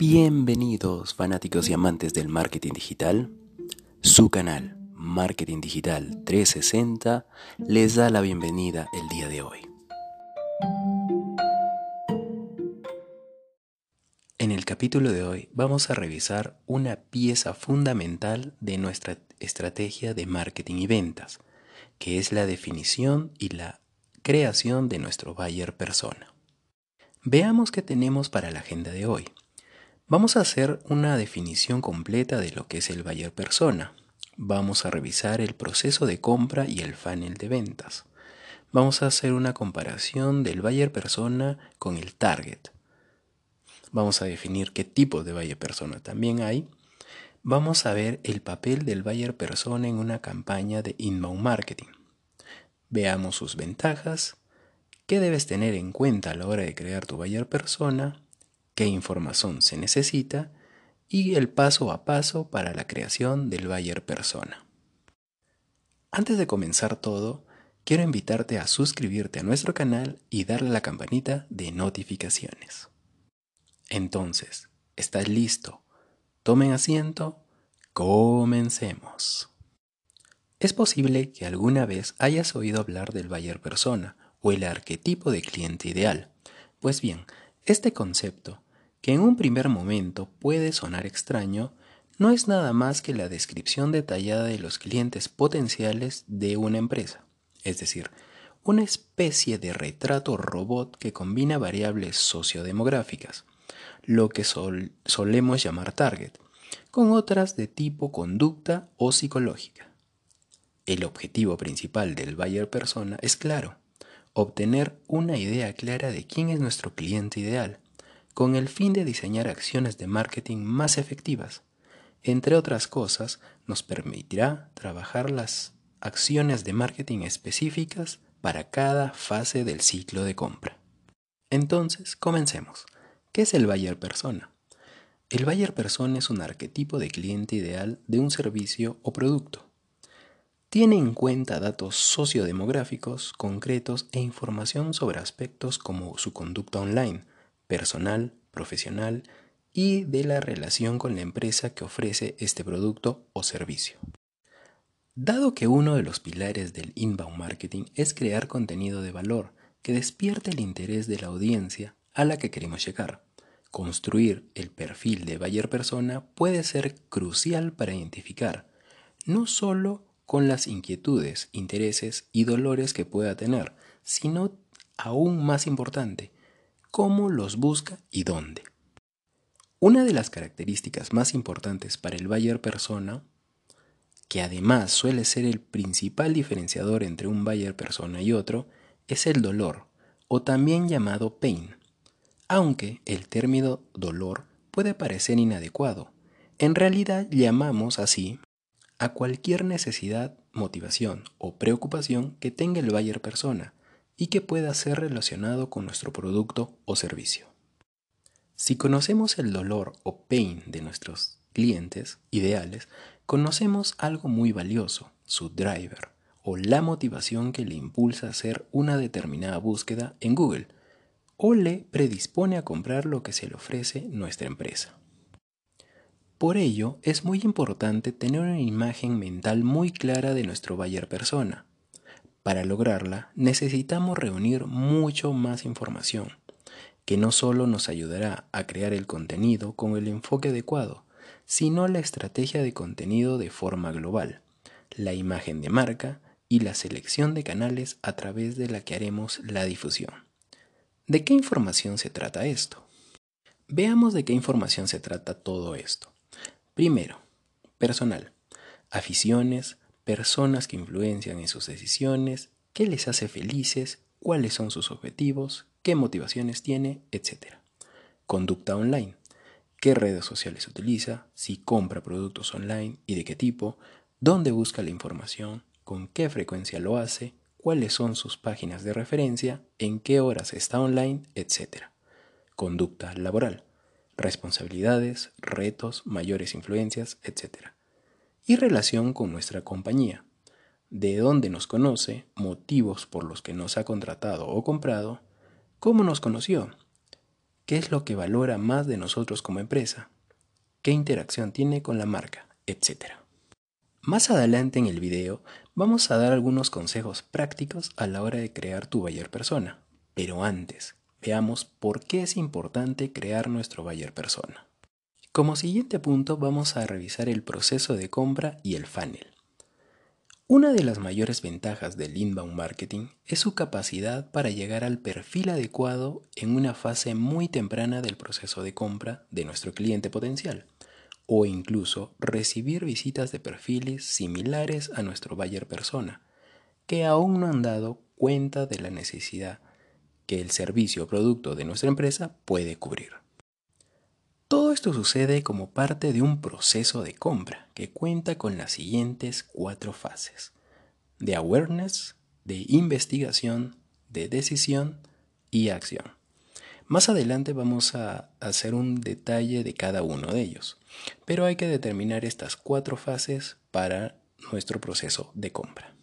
Bienvenidos fanáticos y amantes del marketing digital. Su canal Marketing Digital 360 les da la bienvenida el día de hoy. En el capítulo de hoy vamos a revisar una pieza fundamental de nuestra estrategia de marketing y ventas, que es la definición y la creación de nuestro buyer persona. Veamos qué tenemos para la agenda de hoy. Vamos a hacer una definición completa de lo que es el buyer persona. Vamos a revisar el proceso de compra y el funnel de ventas. Vamos a hacer una comparación del buyer persona con el target. Vamos a definir qué tipo de buyer persona también hay. Vamos a ver el papel del buyer persona en una campaña de inbound marketing. Veamos sus ventajas, qué debes tener en cuenta a la hora de crear tu buyer persona qué información se necesita y el paso a paso para la creación del buyer persona. Antes de comenzar todo, quiero invitarte a suscribirte a nuestro canal y darle a la campanita de notificaciones. Entonces, ¿estás listo? Tomen asiento, comencemos. Es posible que alguna vez hayas oído hablar del buyer persona o el arquetipo de cliente ideal. Pues bien, este concepto que en un primer momento puede sonar extraño, no es nada más que la descripción detallada de los clientes potenciales de una empresa, es decir, una especie de retrato robot que combina variables sociodemográficas, lo que solemos llamar target, con otras de tipo conducta o psicológica. El objetivo principal del buyer persona es claro, obtener una idea clara de quién es nuestro cliente ideal, con el fin de diseñar acciones de marketing más efectivas. Entre otras cosas, nos permitirá trabajar las acciones de marketing específicas para cada fase del ciclo de compra. Entonces, comencemos. ¿Qué es el buyer persona? El buyer persona es un arquetipo de cliente ideal de un servicio o producto. Tiene en cuenta datos sociodemográficos concretos e información sobre aspectos como su conducta online, personal, profesional y de la relación con la empresa que ofrece este producto o servicio. Dado que uno de los pilares del inbound marketing es crear contenido de valor que despierte el interés de la audiencia a la que queremos llegar, construir el perfil de buyer persona puede ser crucial para identificar no solo con las inquietudes, intereses y dolores que pueda tener, sino aún más importante, cómo los busca y dónde. Una de las características más importantes para el buyer persona, que además suele ser el principal diferenciador entre un buyer persona y otro, es el dolor, o también llamado pain. Aunque el término dolor puede parecer inadecuado, en realidad llamamos así a cualquier necesidad, motivación o preocupación que tenga el buyer persona, y que pueda ser relacionado con nuestro producto o servicio. Si conocemos el dolor o pain de nuestros clientes ideales, conocemos algo muy valioso, su driver, o la motivación que le impulsa a hacer una determinada búsqueda en Google, o le predispone a comprar lo que se le ofrece nuestra empresa. Por ello, es muy importante tener una imagen mental muy clara de nuestro buyer persona, para lograrla necesitamos reunir mucho más información, que no solo nos ayudará a crear el contenido con el enfoque adecuado, sino la estrategia de contenido de forma global, la imagen de marca y la selección de canales a través de la que haremos la difusión. ¿De qué información se trata esto? Veamos de qué información se trata todo esto. Primero, personal, aficiones, personas que influencian en sus decisiones, qué les hace felices, cuáles son sus objetivos, qué motivaciones tiene, etc. Conducta online, qué redes sociales utiliza, si compra productos online y de qué tipo, dónde busca la información, con qué frecuencia lo hace, cuáles son sus páginas de referencia, en qué horas está online, etc. Conducta laboral, responsabilidades, retos, mayores influencias, etc y relación con nuestra compañía, de dónde nos conoce, motivos por los que nos ha contratado o comprado, cómo nos conoció, qué es lo que valora más de nosotros como empresa, qué interacción tiene con la marca, etc. Más adelante en el video vamos a dar algunos consejos prácticos a la hora de crear tu buyer persona, pero antes veamos por qué es importante crear nuestro buyer persona. Como siguiente punto vamos a revisar el proceso de compra y el funnel. Una de las mayores ventajas del inbound marketing es su capacidad para llegar al perfil adecuado en una fase muy temprana del proceso de compra de nuestro cliente potencial o incluso recibir visitas de perfiles similares a nuestro buyer persona que aún no han dado cuenta de la necesidad que el servicio o producto de nuestra empresa puede cubrir. Todo esto sucede como parte de un proceso de compra que cuenta con las siguientes cuatro fases. De awareness, de investigación, de decisión y acción. Más adelante vamos a hacer un detalle de cada uno de ellos, pero hay que determinar estas cuatro fases para nuestro proceso de compra.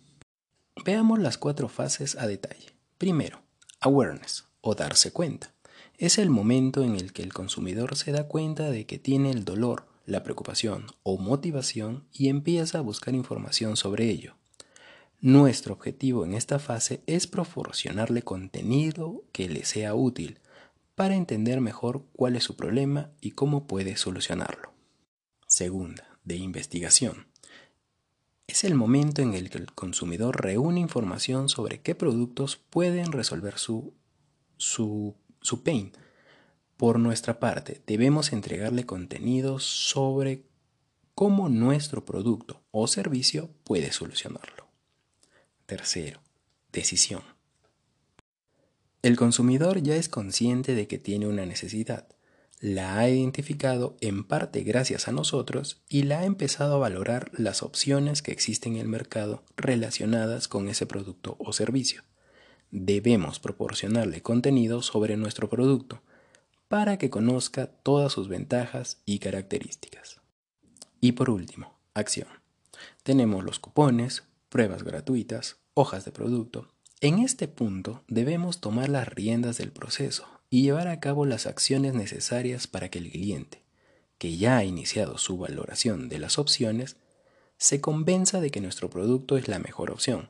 Veamos las cuatro fases a detalle. Primero, awareness o darse cuenta es el momento en el que el consumidor se da cuenta de que tiene el dolor, la preocupación o motivación y empieza a buscar información sobre ello. Nuestro objetivo en esta fase es proporcionarle contenido que le sea útil para entender mejor cuál es su problema y cómo puede solucionarlo. Segunda, de investigación. Es el momento en el que el consumidor reúne información sobre qué productos pueden resolver su, su su pain. Por nuestra parte, debemos entregarle contenido sobre cómo nuestro producto o servicio puede solucionarlo. Tercero, decisión. El consumidor ya es consciente de que tiene una necesidad, la ha identificado en parte gracias a nosotros y la ha empezado a valorar las opciones que existen en el mercado relacionadas con ese producto o servicio debemos proporcionarle contenido sobre nuestro producto para que conozca todas sus ventajas y características. Y por último, acción. Tenemos los cupones, pruebas gratuitas, hojas de producto. En este punto debemos tomar las riendas del proceso y llevar a cabo las acciones necesarias para que el cliente, que ya ha iniciado su valoración de las opciones, se convenza de que nuestro producto es la mejor opción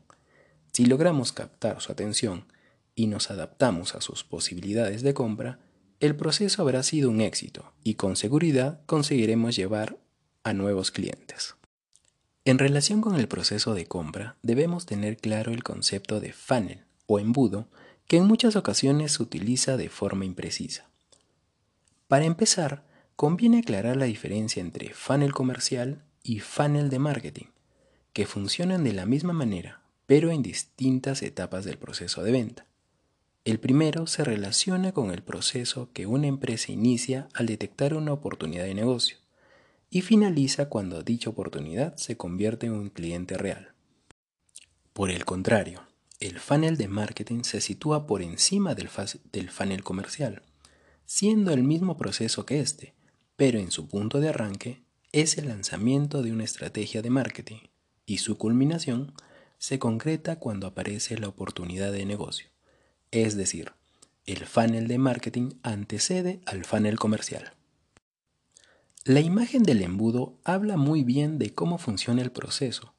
si logramos captar su atención y nos adaptamos a sus posibilidades de compra, el proceso habrá sido un éxito y con seguridad conseguiremos llevar a nuevos clientes. En relación con el proceso de compra, debemos tener claro el concepto de funnel o embudo que en muchas ocasiones se utiliza de forma imprecisa. Para empezar, conviene aclarar la diferencia entre funnel comercial y funnel de marketing, que funcionan de la misma manera, pero en distintas etapas del proceso de venta. El primero se relaciona con el proceso que una empresa inicia al detectar una oportunidad de negocio y finaliza cuando dicha oportunidad se convierte en un cliente real. Por el contrario, el funnel de marketing se sitúa por encima del, del funnel comercial, siendo el mismo proceso que este, pero en su punto de arranque es el lanzamiento de una estrategia de marketing y su culminación se concreta cuando aparece la oportunidad de negocio. Es decir, el funnel de marketing antecede al funnel comercial. La imagen del embudo habla muy bien de cómo funciona el proceso,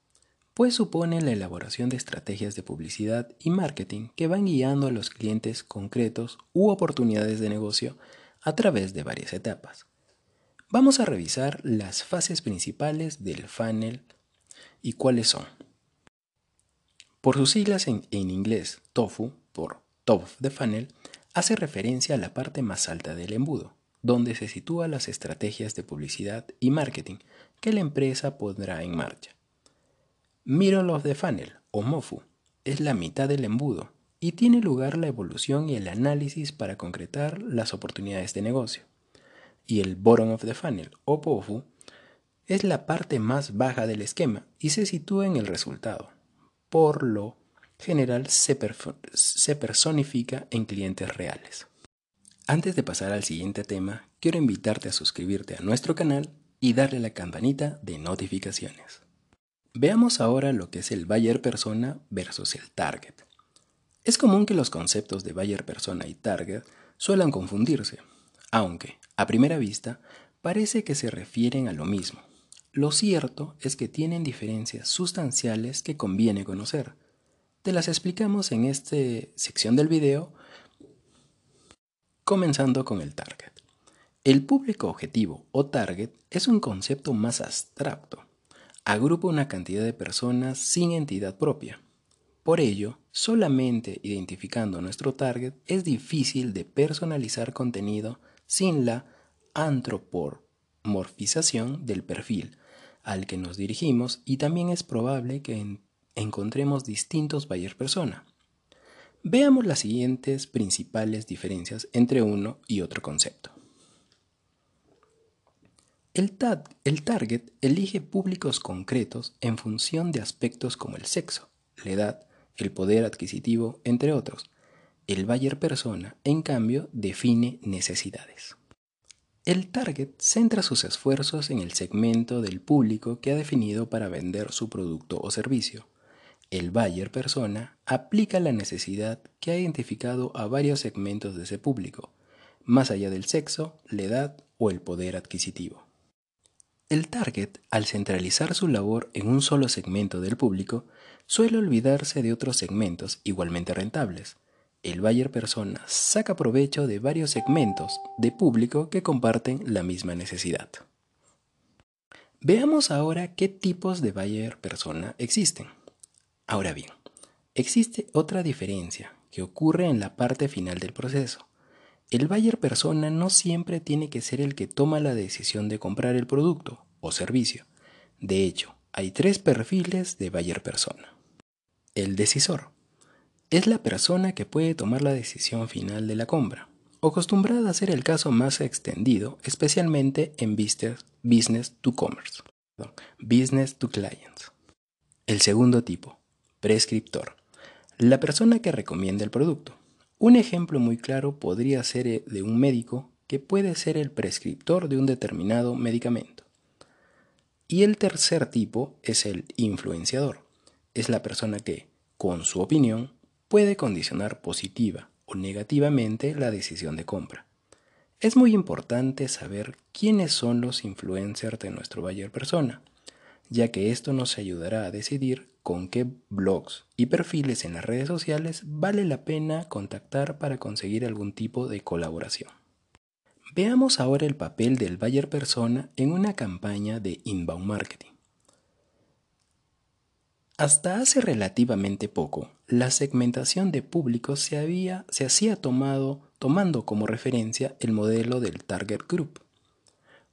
pues supone la elaboración de estrategias de publicidad y marketing que van guiando a los clientes concretos u oportunidades de negocio a través de varias etapas. Vamos a revisar las fases principales del funnel y cuáles son. Por sus siglas en, inglés, TOFU, por Top of the Funnel, hace referencia a la parte más alta del embudo, donde se sitúan las estrategias de publicidad y marketing que la empresa pondrá en marcha. Middle of the Funnel, o MOFU, es la mitad del embudo y tiene lugar la evolución y el análisis para concretar las oportunidades de negocio. Y el Bottom of the Funnel, o POFU, es la parte más baja del esquema y se sitúa en el resultado, por lo general se, personifica en clientes reales. Antes de pasar al siguiente tema, quiero invitarte a suscribirte a nuestro canal y darle la campanita de notificaciones. Veamos ahora lo que es el buyer persona versus el target. Es común que los conceptos de buyer persona y target suelan confundirse, aunque, a primera vista, parece que se refieren a lo mismo. Lo cierto es que tienen diferencias sustanciales que conviene conocer. Te las explicamos en esta sección del video, comenzando con el target. El público objetivo o target es un concepto más abstracto. Agrupa una cantidad de personas sin entidad propia. Por ello, solamente identificando nuestro target es difícil de personalizar contenido sin la antropomorfización del perfil al que nos dirigimos y también es probable que encontremos distintos buyer persona. Veamos las siguientes principales diferencias entre uno y otro concepto. El, el, target elige públicos concretos en función de aspectos como el sexo, la edad, el poder adquisitivo, entre otros. El buyer persona, en cambio, define necesidades. El target centra sus esfuerzos en el segmento del público que ha definido para vender su producto o servicio. El buyer persona aplica la necesidad que ha identificado a varios segmentos de ese público, más allá del sexo, la edad o el poder adquisitivo. El target, al centralizar su labor en un solo segmento del público, suele olvidarse de otros segmentos igualmente rentables, el buyer persona saca provecho de varios segmentos de público que comparten la misma necesidad. Veamos ahora qué tipos de buyer persona existen. Ahora bien, existe otra diferencia que ocurre en la parte final del proceso. El buyer persona no siempre tiene que ser el que toma la decisión de comprar el producto o servicio. De hecho, hay tres perfiles de buyer persona. El decisor, es la persona que puede tomar la decisión final de la compra, acostumbrada a ser el caso más extendido, especialmente en business to commerce, business to clients. El segundo tipo, prescriptor, la persona que recomienda el producto. Un ejemplo muy claro podría ser de un médico que puede ser el prescriptor de un determinado medicamento. Y el tercer tipo es el influenciador. Es la persona que, con su opinión, puede condicionar positiva o negativamente la decisión de compra. Es muy importante saber quiénes son los influencers de nuestro buyer persona, ya que esto nos ayudará a decidir con qué blogs y perfiles en las redes sociales vale la pena contactar para conseguir algún tipo de colaboración. Veamos ahora el papel del buyer persona en una campaña de inbound marketing. Hasta hace relativamente poco, la segmentación de públicos se, había, se hacía tomado, tomando como referencia el modelo del Target Group.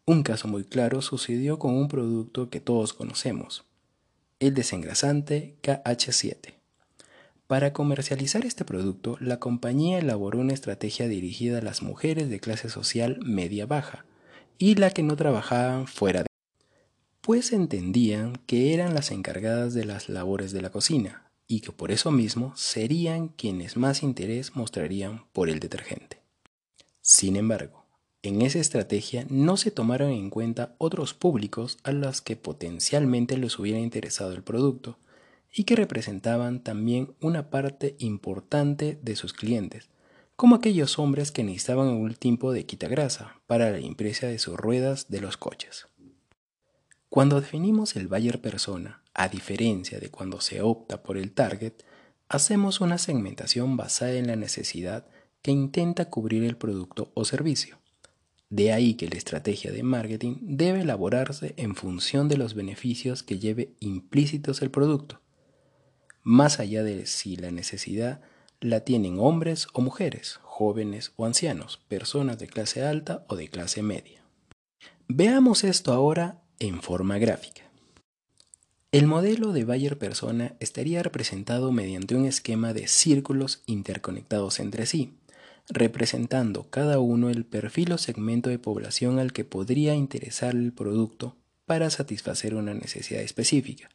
Un caso muy claro sucedió con un producto que todos conocemos, el desengrasante KH7. Para comercializar este producto, la compañía elaboró una estrategia dirigida a las mujeres de clase social media-baja y la que no trabajaban fuera de pues entendían que eran las encargadas de las labores de la cocina y que por eso mismo serían quienes más interés mostrarían por el detergente. Sin embargo, en esa estrategia no se tomaron en cuenta otros públicos a los que potencialmente les hubiera interesado el producto y que representaban también una parte importante de sus clientes, como aquellos hombres que necesitaban un tipo de quitagrasa para la impresa de sus ruedas de los coches. Cuando definimos el buyer persona, a diferencia de cuando se opta por el target, hacemos una segmentación basada en la necesidad que intenta cubrir el producto o servicio. De ahí que la estrategia de marketing debe elaborarse en función de los beneficios que lleve implícitos el producto, más allá de si la necesidad la tienen hombres o mujeres, jóvenes o ancianos, personas de clase alta o de clase media. Veamos esto ahora en forma gráfica. El modelo de Bayer persona estaría representado mediante un esquema de círculos interconectados entre sí, representando cada uno el perfil o segmento de población al que podría interesar el producto para satisfacer una necesidad específica.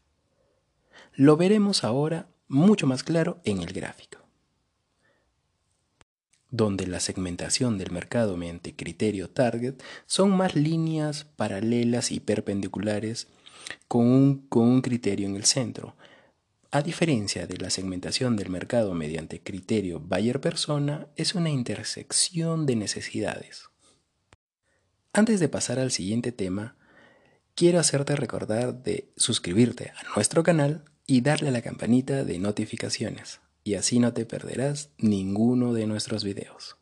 Lo veremos ahora mucho más claro en el gráfico donde la segmentación del mercado mediante criterio target son más líneas paralelas y perpendiculares con un, con un criterio en el centro. A diferencia de la segmentación del mercado mediante criterio buyer persona, es una intersección de necesidades. Antes de pasar al siguiente tema, quiero hacerte recordar de suscribirte a nuestro canal y darle a la campanita de notificaciones, y así no te perderás ninguno de nuestros videos.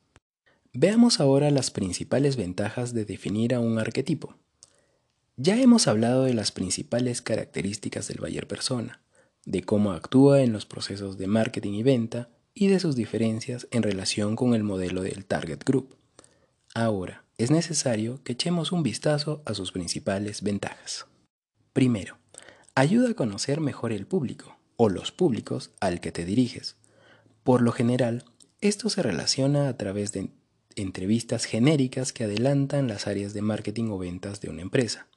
Veamos ahora las principales ventajas de definir a un arquetipo. Ya hemos hablado de las principales características del buyer persona, de cómo actúa en los procesos de marketing y venta y de sus diferencias en relación con el modelo del target group. Ahora, es necesario que echemos un vistazo a sus principales ventajas. Primero, ayuda a conocer mejor el público o los públicos al que te diriges. Por lo general, esto se relaciona a través de entrevistas genéricas que adelantan las áreas de marketing o ventas de una empresa.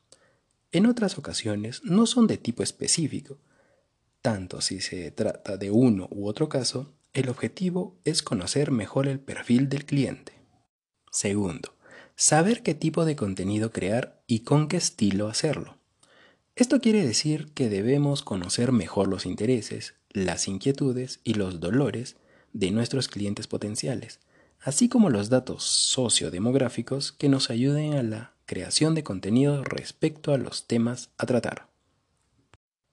En otras ocasiones no son de tipo específico. Tanto si se trata de uno u otro caso, el objetivo es conocer mejor el perfil del cliente. Segundo, saber qué tipo de contenido crear y con qué estilo hacerlo. Esto quiere decir que debemos conocer mejor los intereses, las inquietudes y los dolores de nuestros clientes potenciales, así como los datos sociodemográficos que nos ayuden a la creación de contenido respecto a los temas a tratar.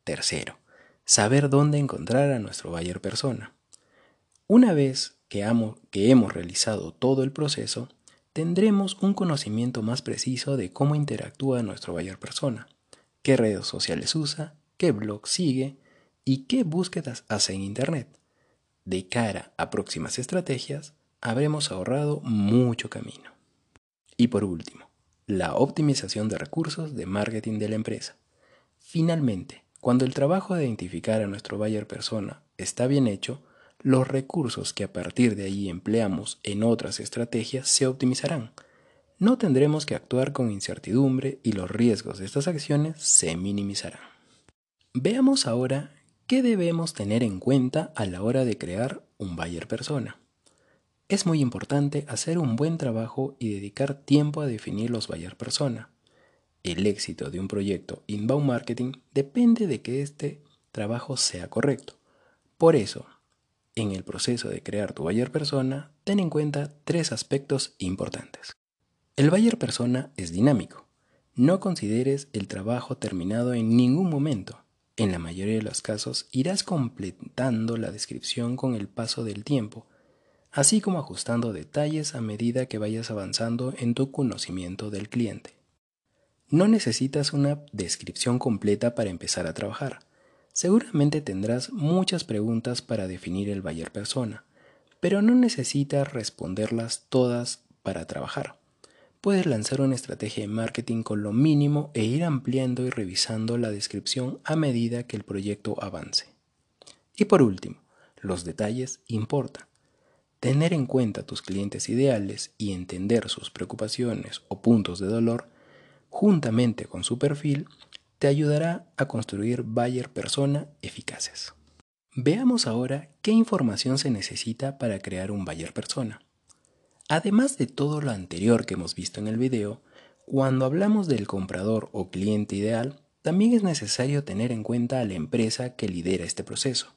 Tercero, saber dónde encontrar a nuestro buyer persona. Una vez que, que hemos realizado todo el proceso, tendremos un conocimiento más preciso de cómo interactúa nuestro buyer persona, qué redes sociales usa, qué blog sigue y qué búsquedas hace en Internet. De cara a próximas estrategias, habremos ahorrado mucho camino. Y por último, la optimización de recursos de marketing de la empresa. Finalmente, cuando el trabajo de identificar a nuestro buyer persona está bien hecho, los recursos que a partir de ahí empleamos en otras estrategias se optimizarán. No tendremos que actuar con incertidumbre y los riesgos de estas acciones se minimizarán. Veamos ahora qué debemos tener en cuenta a la hora de crear un buyer persona. Es muy importante hacer un buen trabajo y dedicar tiempo a definir los buyer persona. El éxito de un proyecto inbound marketing depende de que este trabajo sea correcto. Por eso, en el proceso de crear tu buyer persona, ten en cuenta tres aspectos importantes. El buyer persona es dinámico. No consideres el trabajo terminado en ningún momento. En la mayoría de los casos irás completando la descripción con el paso del tiempo así como ajustando detalles a medida que vayas avanzando en tu conocimiento del cliente. No necesitas una descripción completa para empezar a trabajar. Seguramente tendrás muchas preguntas para definir el buyer persona, pero no necesitas responderlas todas para trabajar. Puedes lanzar una estrategia de marketing con lo mínimo e ir ampliando y revisando la descripción a medida que el proyecto avance. Y por último, los detalles importan. Tener en cuenta tus clientes ideales y entender sus preocupaciones o puntos de dolor, juntamente con su perfil, te ayudará a construir buyer persona eficaces. Veamos ahora qué información se necesita para crear un buyer persona. Además de todo lo anterior que hemos visto en el video, cuando hablamos del comprador o cliente ideal, también es necesario tener en cuenta a la empresa que lidera este proceso.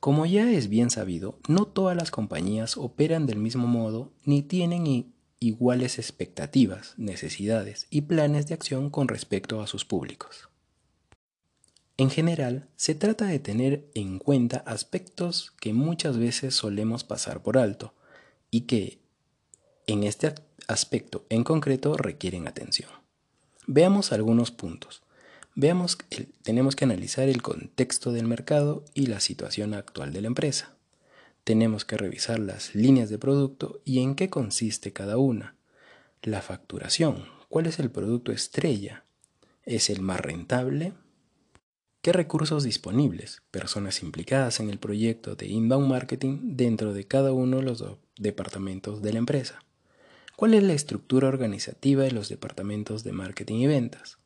Como ya es bien sabido, no todas las compañías operan del mismo modo ni tienen iguales expectativas, necesidades y planes de acción con respecto a sus públicos. En general, se trata de tener en cuenta aspectos que muchas veces solemos pasar por alto y que, en este aspecto en concreto, requieren atención. Veamos algunos puntos. Veamos tenemos que analizar el contexto del mercado y la situación actual de la empresa. Tenemos que revisar las líneas de producto y en qué consiste cada una. La facturación, cuál es el producto estrella, es el más rentable, qué recursos disponibles, personas implicadas en el proyecto de inbound marketing dentro de cada uno de los departamentos de la empresa. ¿Cuál es la estructura organizativa de los departamentos de marketing y ventas?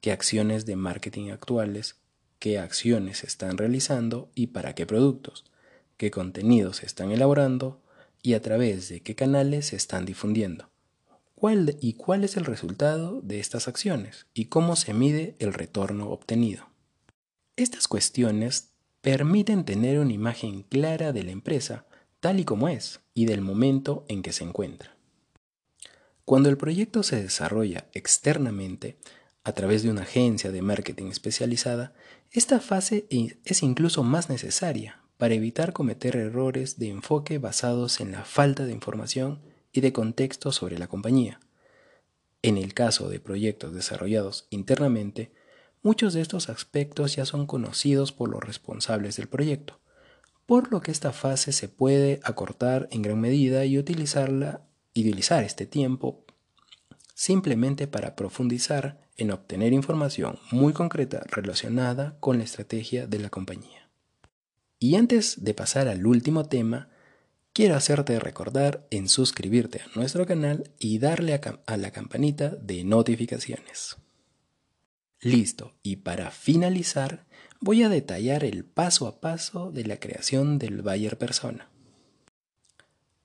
qué acciones de marketing actuales, qué acciones se están realizando y para qué productos, qué contenidos se están elaborando y a través de qué canales se están difundiendo. ¿Cuál y cuál es el resultado de estas acciones y cómo se mide el retorno obtenido. Estas cuestiones permiten tener una imagen clara de la empresa tal y como es y del momento en que se encuentra. Cuando el proyecto se desarrolla externamente, a través de una agencia de marketing especializada, esta fase es incluso más necesaria para evitar cometer errores de enfoque basados en la falta de información y de contexto sobre la compañía. En el caso de proyectos desarrollados internamente, muchos de estos aspectos ya son conocidos por los responsables del proyecto, por lo que esta fase se puede acortar en gran medida y utilizarla utilizar este tiempo simplemente para profundizar en obtener información muy concreta relacionada con la estrategia de la compañía. Y antes de pasar al último tema, quiero hacerte recordar en suscribirte a nuestro canal y darle a, la campanita de notificaciones. Listo, y para finalizar, voy a detallar el paso a paso de la creación del Buyer Persona.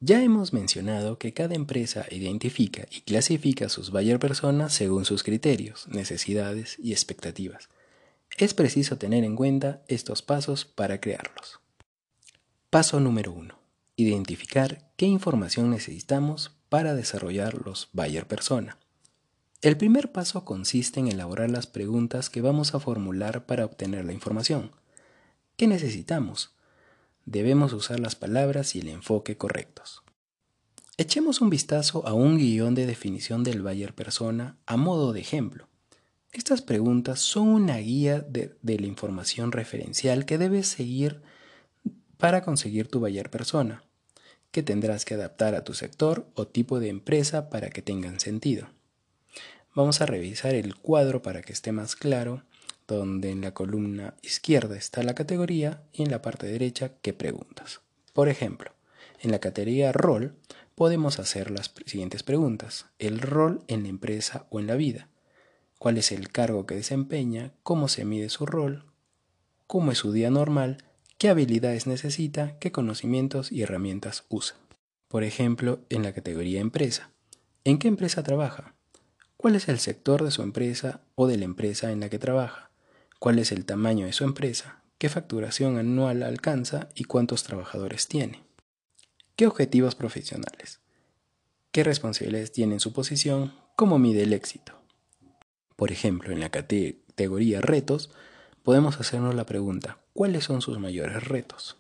Ya hemos mencionado que cada empresa identifica y clasifica sus buyer personas según sus criterios, necesidades y expectativas. Es preciso tener en cuenta estos pasos para crearlos. Paso número 1. Identificar qué información necesitamos para desarrollar los buyer persona. El primer paso consiste en elaborar las preguntas que vamos a formular para obtener la información. ¿Qué necesitamos? Debemos usar las palabras y el enfoque correctos. Echemos un vistazo a un guion de definición del Bayer persona a modo de ejemplo. Estas preguntas son una guía de, la información referencial que debes seguir para conseguir tu Bayer persona, que tendrás que adaptar a tu sector o tipo de empresa para que tengan sentido. Vamos a revisar el cuadro para que esté más claro donde en la columna izquierda está la categoría y en la parte derecha qué preguntas. Por ejemplo, en la categoría rol podemos hacer las siguientes preguntas. El rol en la empresa o en la vida. ¿Cuál es el cargo que desempeña? ¿Cómo se mide su rol? ¿Cómo es su día normal? ¿Qué habilidades necesita? ¿Qué conocimientos y herramientas usa? Por ejemplo, en la categoría empresa. ¿En qué empresa trabaja? ¿Cuál es el sector de su empresa o de la empresa en la que trabaja? Cuál es el tamaño de su empresa, qué facturación anual alcanza y cuántos trabajadores tiene. ¿Qué objetivos profesionales? ¿Qué responsabilidades tiene en su posición? ¿Cómo mide el éxito? Por ejemplo, en la categoría retos, podemos hacernos la pregunta, ¿cuáles son sus mayores retos?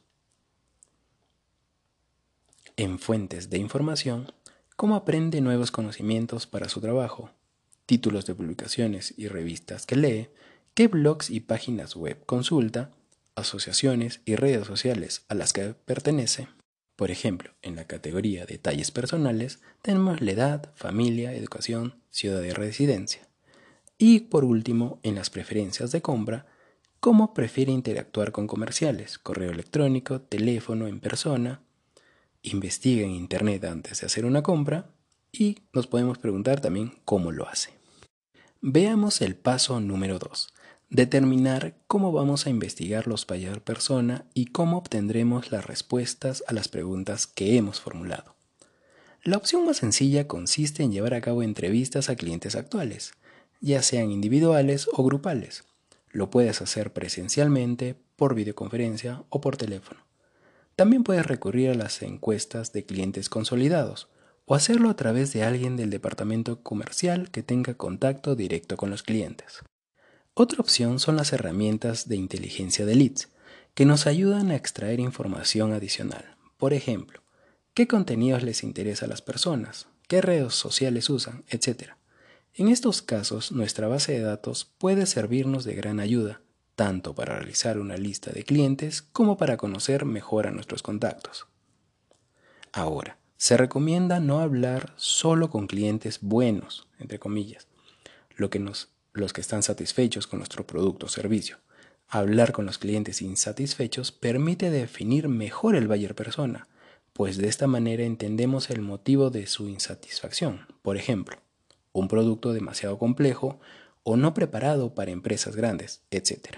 En fuentes de información, ¿cómo aprende nuevos conocimientos para su trabajo? Títulos de publicaciones y revistas que lee, qué blogs y páginas web consulta, asociaciones y redes sociales a las que pertenece. Por ejemplo, en la categoría Detalles personales tenemos la edad, familia, educación, ciudad de residencia. Y por último, en las preferencias de compra, cómo prefiere interactuar con comerciales, correo electrónico, teléfono, en persona, investiga en Internet antes de hacer una compra y nos podemos preguntar también cómo lo hace. Veamos el paso número 2, Determinar cómo vamos a investigar los buyer persona y cómo obtendremos las respuestas a las preguntas que hemos formulado. La opción más sencilla consiste en llevar a cabo entrevistas a clientes actuales, ya sean individuales o grupales. Lo puedes hacer presencialmente, por videoconferencia o por teléfono. También puedes recurrir a las encuestas de clientes consolidados o hacerlo a través de alguien del departamento comercial que tenga contacto directo con los clientes. Otra opción son las herramientas de inteligencia de leads, que nos ayudan a extraer información adicional. Por ejemplo, qué contenidos les interesa a las personas, qué redes sociales usan, etc. En estos casos, nuestra base de datos puede servirnos de gran ayuda, tanto para realizar una lista de clientes como para conocer mejor a nuestros contactos. Ahora, se recomienda no hablar solo con clientes buenos, entre comillas, lo que nos los que están satisfechos con nuestro producto o servicio. Hablar con los clientes insatisfechos permite definir mejor el buyer persona, pues de esta manera entendemos el motivo de su insatisfacción. Por ejemplo, un producto demasiado complejo o no preparado para empresas grandes, etc.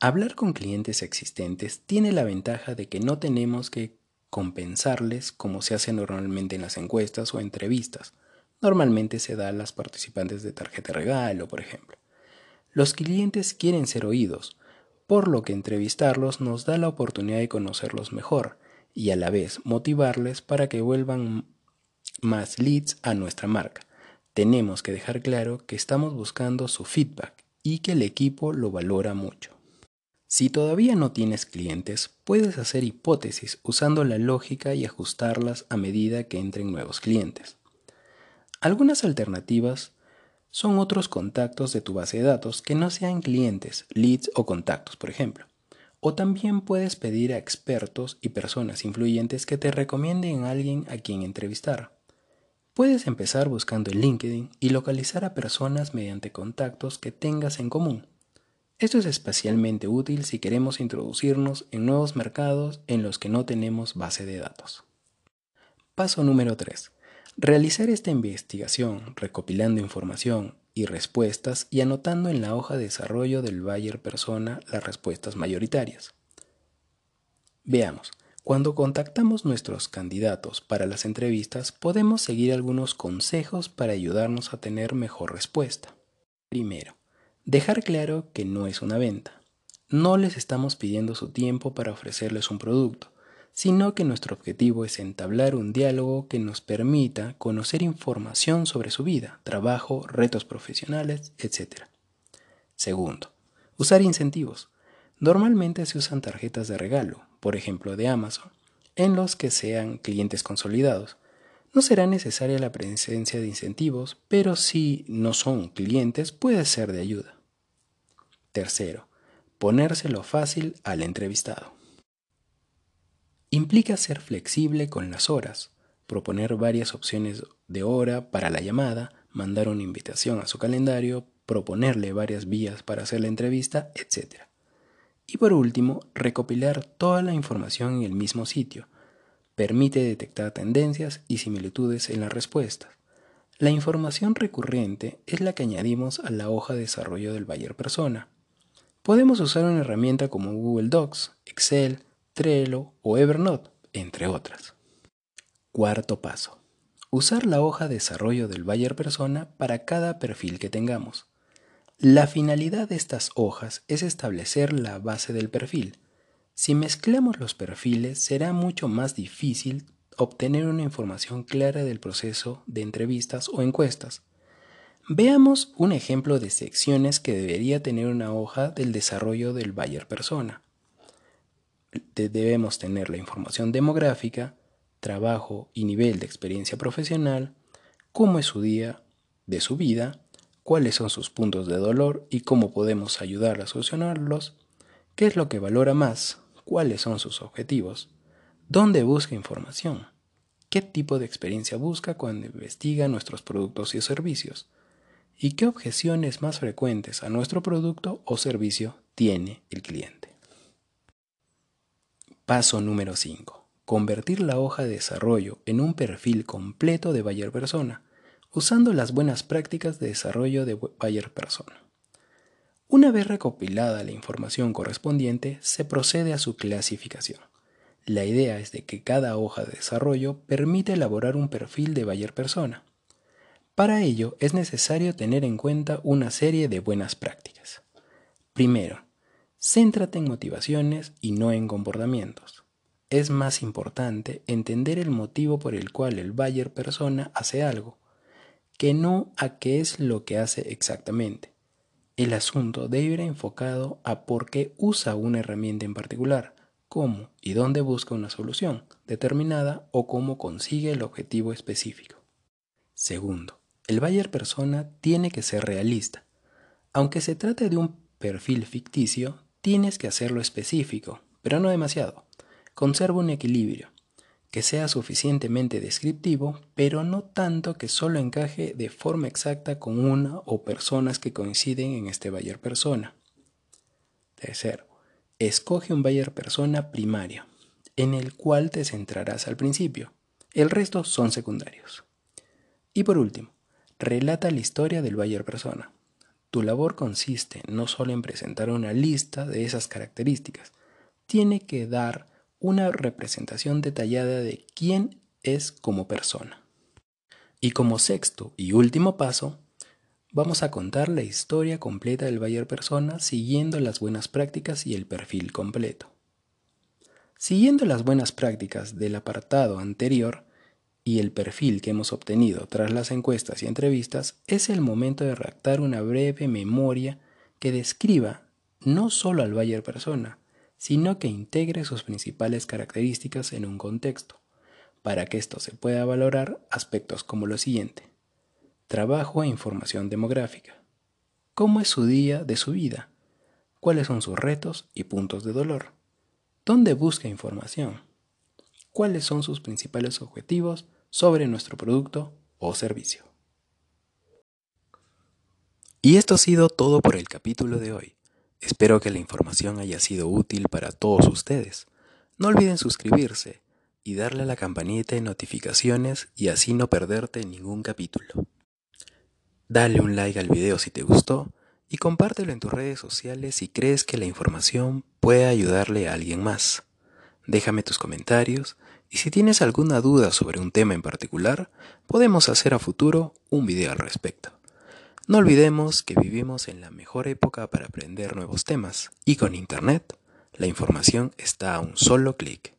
Hablar con clientes existentes tiene la ventaja de que no tenemos que compensarles como se hace normalmente en las encuestas o entrevistas, normalmente se da a las participantes de tarjeta regalo, por ejemplo. Los clientes quieren ser oídos, por lo que entrevistarlos nos da la oportunidad de conocerlos mejor y a la vez motivarles para que vuelvan más leads a nuestra marca. Tenemos que dejar claro que estamos buscando su feedback y que el equipo lo valora mucho. Si todavía no tienes clientes, puedes hacer hipótesis usando la lógica y ajustarlas a medida que entren nuevos clientes. Algunas alternativas son otros contactos de tu base de datos que no sean clientes, leads o contactos, por ejemplo. O también puedes pedir a expertos y personas influyentes que te recomienden a alguien a quien entrevistar. Puedes empezar buscando en LinkedIn y localizar a personas mediante contactos que tengas en común. Esto es especialmente útil si queremos introducirnos en nuevos mercados en los que no tenemos base de datos. Paso número 3. Realizar esta investigación recopilando información y respuestas y anotando en la hoja de desarrollo del Bayer persona las respuestas mayoritarias. Veamos, cuando contactamos nuestros candidatos para las entrevistas podemos seguir algunos consejos para ayudarnos a tener mejor respuesta. Primero, Dejar claro que no es una venta. No les estamos pidiendo su tiempo para ofrecerles un producto, sino que nuestro objetivo es entablar un diálogo que nos permita conocer información sobre su vida, trabajo, retos profesionales, etc. Segundo, usar incentivos. Normalmente se usan tarjetas de regalo, por ejemplo de Amazon, en los que sean clientes consolidados. No será necesaria la presencia de incentivos, pero si no son clientes puede ser de ayuda. Tercero, ponérselo fácil al entrevistado. Implica ser flexible con las horas, proponer varias opciones de hora para la llamada, mandar una invitación a su calendario, proponerle varias vías para hacer la entrevista, etc. Y por último, recopilar toda la información en el mismo sitio. Permite detectar tendencias y similitudes en las respuestas. La información recurrente es la que añadimos a la hoja de desarrollo del Bayer Persona. Podemos usar una herramienta como Google Docs, Excel, Trello o Evernote, entre otras. Cuarto paso. Usar la hoja de desarrollo del Bayer Persona para cada perfil que tengamos. La finalidad de estas hojas es establecer la base del perfil. Si mezclamos los perfiles será mucho más difícil obtener una información clara del proceso de entrevistas o encuestas. Veamos un ejemplo de secciones que debería tener una hoja del desarrollo del Bayer persona. Debemos tener la información demográfica, trabajo y nivel de experiencia profesional, cómo es su día de su vida, cuáles son sus puntos de dolor y cómo podemos ayudar a solucionarlos, qué es lo que valora más, cuáles son sus objetivos, dónde busca información, qué tipo de experiencia busca cuando investiga nuestros productos y servicios, y qué objeciones más frecuentes a nuestro producto o servicio tiene el cliente. Paso número 5. Convertir la hoja de desarrollo en un perfil completo de Bayer Persona, usando las buenas prácticas de desarrollo de Bayer Persona. Una vez recopilada la información correspondiente, se procede a su clasificación. La idea es de que cada hoja de desarrollo permite elaborar un perfil de Bayer Persona para ello es necesario tener en cuenta una serie de buenas prácticas. Primero, céntrate en motivaciones y no en comportamientos. Es más importante entender el motivo por el cual el buyer persona hace algo, que no a qué es lo que hace exactamente. El asunto debe ir enfocado a por qué usa una herramienta en particular, cómo y dónde busca una solución determinada o cómo consigue el objetivo específico. Segundo, el buyer persona tiene que ser realista. Aunque se trate de un perfil ficticio, tienes que hacerlo específico, pero no demasiado. Conserva un equilibrio, que sea suficientemente descriptivo, pero no tanto que solo encaje de forma exacta con una o personas que coinciden en este buyer persona. Tercero, escoge un buyer persona primario, en el cual te centrarás al principio. El resto son secundarios. Y por último, relata la historia del Bayer persona. Tu labor consiste no solo en presentar una lista de esas características, tiene que dar una representación detallada de quién es como persona. Y como sexto y último paso, vamos a contar la historia completa del Bayer persona siguiendo las buenas prácticas y el perfil completo. Siguiendo las buenas prácticas del apartado anterior, y el perfil que hemos obtenido tras las encuestas y entrevistas, es el momento de redactar una breve memoria que describa no solo al Bayer persona, sino que integre sus principales características en un contexto, para que esto se pueda valorar aspectos como lo siguiente. Trabajo e información demográfica. ¿Cómo es su día de su vida? ¿Cuáles son sus retos y puntos de dolor? ¿Dónde busca información? ¿Cuáles son sus principales objetivos sobre nuestro producto o servicio? Y esto ha sido todo por el capítulo de hoy. Espero que la información haya sido útil para todos ustedes. No olviden suscribirse y darle a la campanita de notificaciones y así no perderte ningún capítulo. Dale un like al video si te gustó y compártelo en tus redes sociales si crees que la información puede ayudarle a alguien más. Déjame tus comentarios y si tienes alguna duda sobre un tema en particular, podemos hacer a futuro un video al respecto. No olvidemos que vivimos en la mejor época para aprender nuevos temas y con Internet la información está a un solo clic.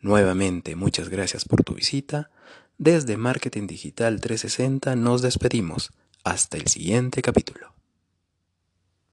Nuevamente muchas gracias por tu visita. Desde Marketing Digital 360 nos despedimos. Hasta el siguiente capítulo.